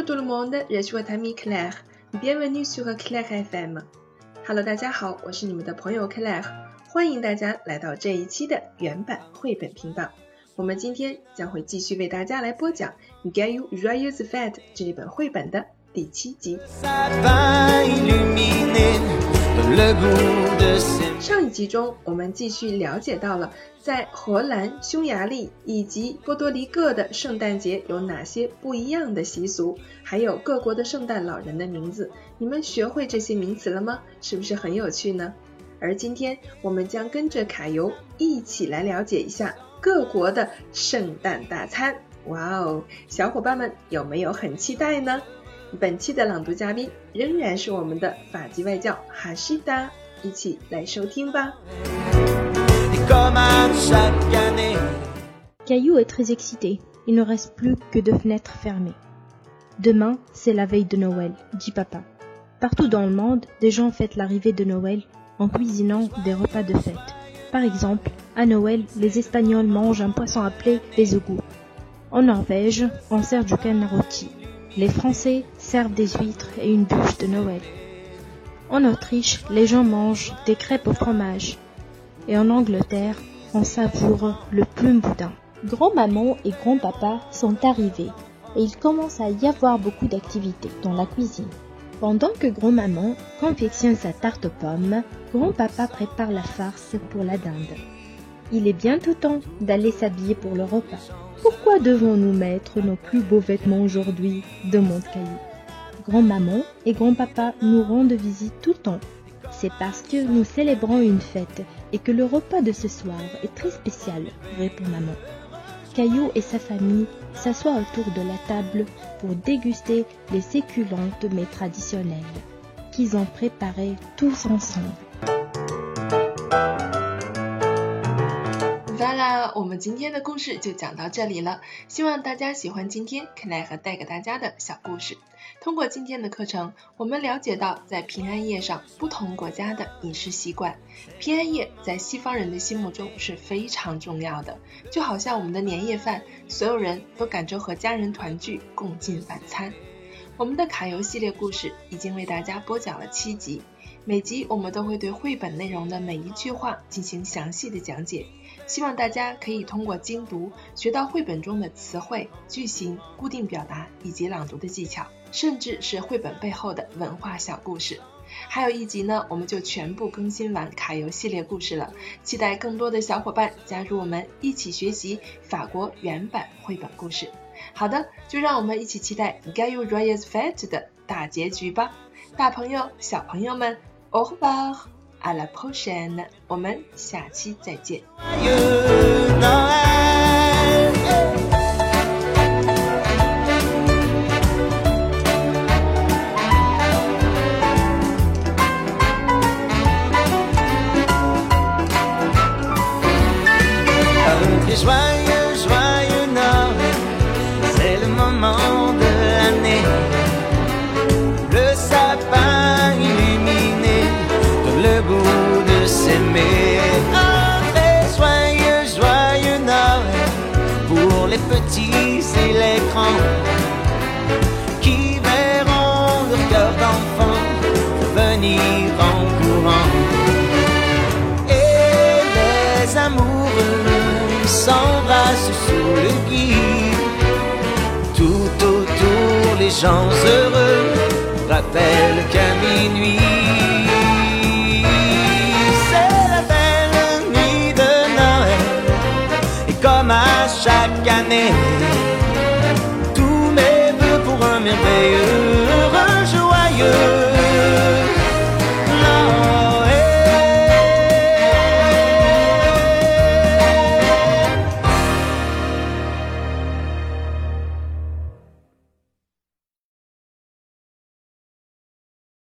Bonjour tout le monde, je suis votre ami Claire. Bienvenue sur Claire FM. Hello，大家好，我是你们的朋友 Claire，欢迎大家来到这一期的原版绘本频道。我们今天将会继续为大家来播讲《Get You Joyeuse Fat》这一本绘本的第七集。上一集中，我们继续了解到了在荷兰、匈牙利以及波多黎各的圣诞节有哪些不一样的习俗，还有各国的圣诞老人的名字。你们学会这些名词了吗？是不是很有趣呢？而今天我们将跟着卡游一起来了解一下各国的圣诞大餐。哇哦，小伙伴们有没有很期待呢？本期的朗读嘉宾仍然是我们的法籍外教哈西达，一起来收听吧。Caillou est très excité. Il ne reste plus que deux fenêtres fermées. Demain, c'est la veille de Noël, dit papa. Partout dans le monde, des gens fêtent l'arrivée de Noël en cuisinant des repas de fête. Par exemple, à Noël, les Espagnols mangent un poisson appelé bezougou. En Norvège, on sert du canard rôti. Les Français servent des huîtres et une bûche de Noël. En Autriche, les gens mangent des crêpes au fromage. Et en Angleterre, on savoure le plume boudin. Grand-maman et grand-papa sont arrivés et il commence à y avoir beaucoup d'activités dans la cuisine. Pendant que grand-maman confectionne sa tarte aux pommes, grand-papa prépare la farce pour la dinde. Il est bientôt temps d'aller s'habiller pour le repas. Pourquoi devons-nous mettre nos plus beaux vêtements aujourd'hui? demande Caillou. Grand-maman et grand-papa nous rendent visite tout le temps. C'est parce que nous célébrons une fête et que le repas de ce soir est très spécial, répond maman. Caillou et sa famille s'assoient autour de la table pour déguster les séculantes mais traditionnelles qu'ils ont préparées tous ensemble. 啦，我们今天的故事就讲到这里了。希望大家喜欢今天 Claire 带给大家的小故事。通过今天的课程，我们了解到在平安夜上不同国家的饮食习惯。平安夜在西方人的心目中是非常重要的，就好像我们的年夜饭，所有人都赶着和家人团聚，共进晚餐。我们的卡游系列故事已经为大家播讲了七集，每集我们都会对绘本内容的每一句话进行详细的讲解，希望大家可以通过精读学到绘本中的词汇、句型、固定表达以及朗读的技巧，甚至是绘本背后的文化小故事。还有一集呢，我们就全部更新完卡游系列故事了，期待更多的小伙伴加入我们一起学习法国原版绘本故事。好的，就让我们一起期待《Get You Joyeuse Fête》的大结局吧，大朋友、小朋友们 ，Au revoir，à la prochaine，我们下期再见。 qui verront leur cœur d'enfant venir en courant. Et les amoureux s'embrassent sous le gui. Tout autour, les gens heureux rappellent qu'à minuit. Chaque année, merveilleux, heureux, joyeux.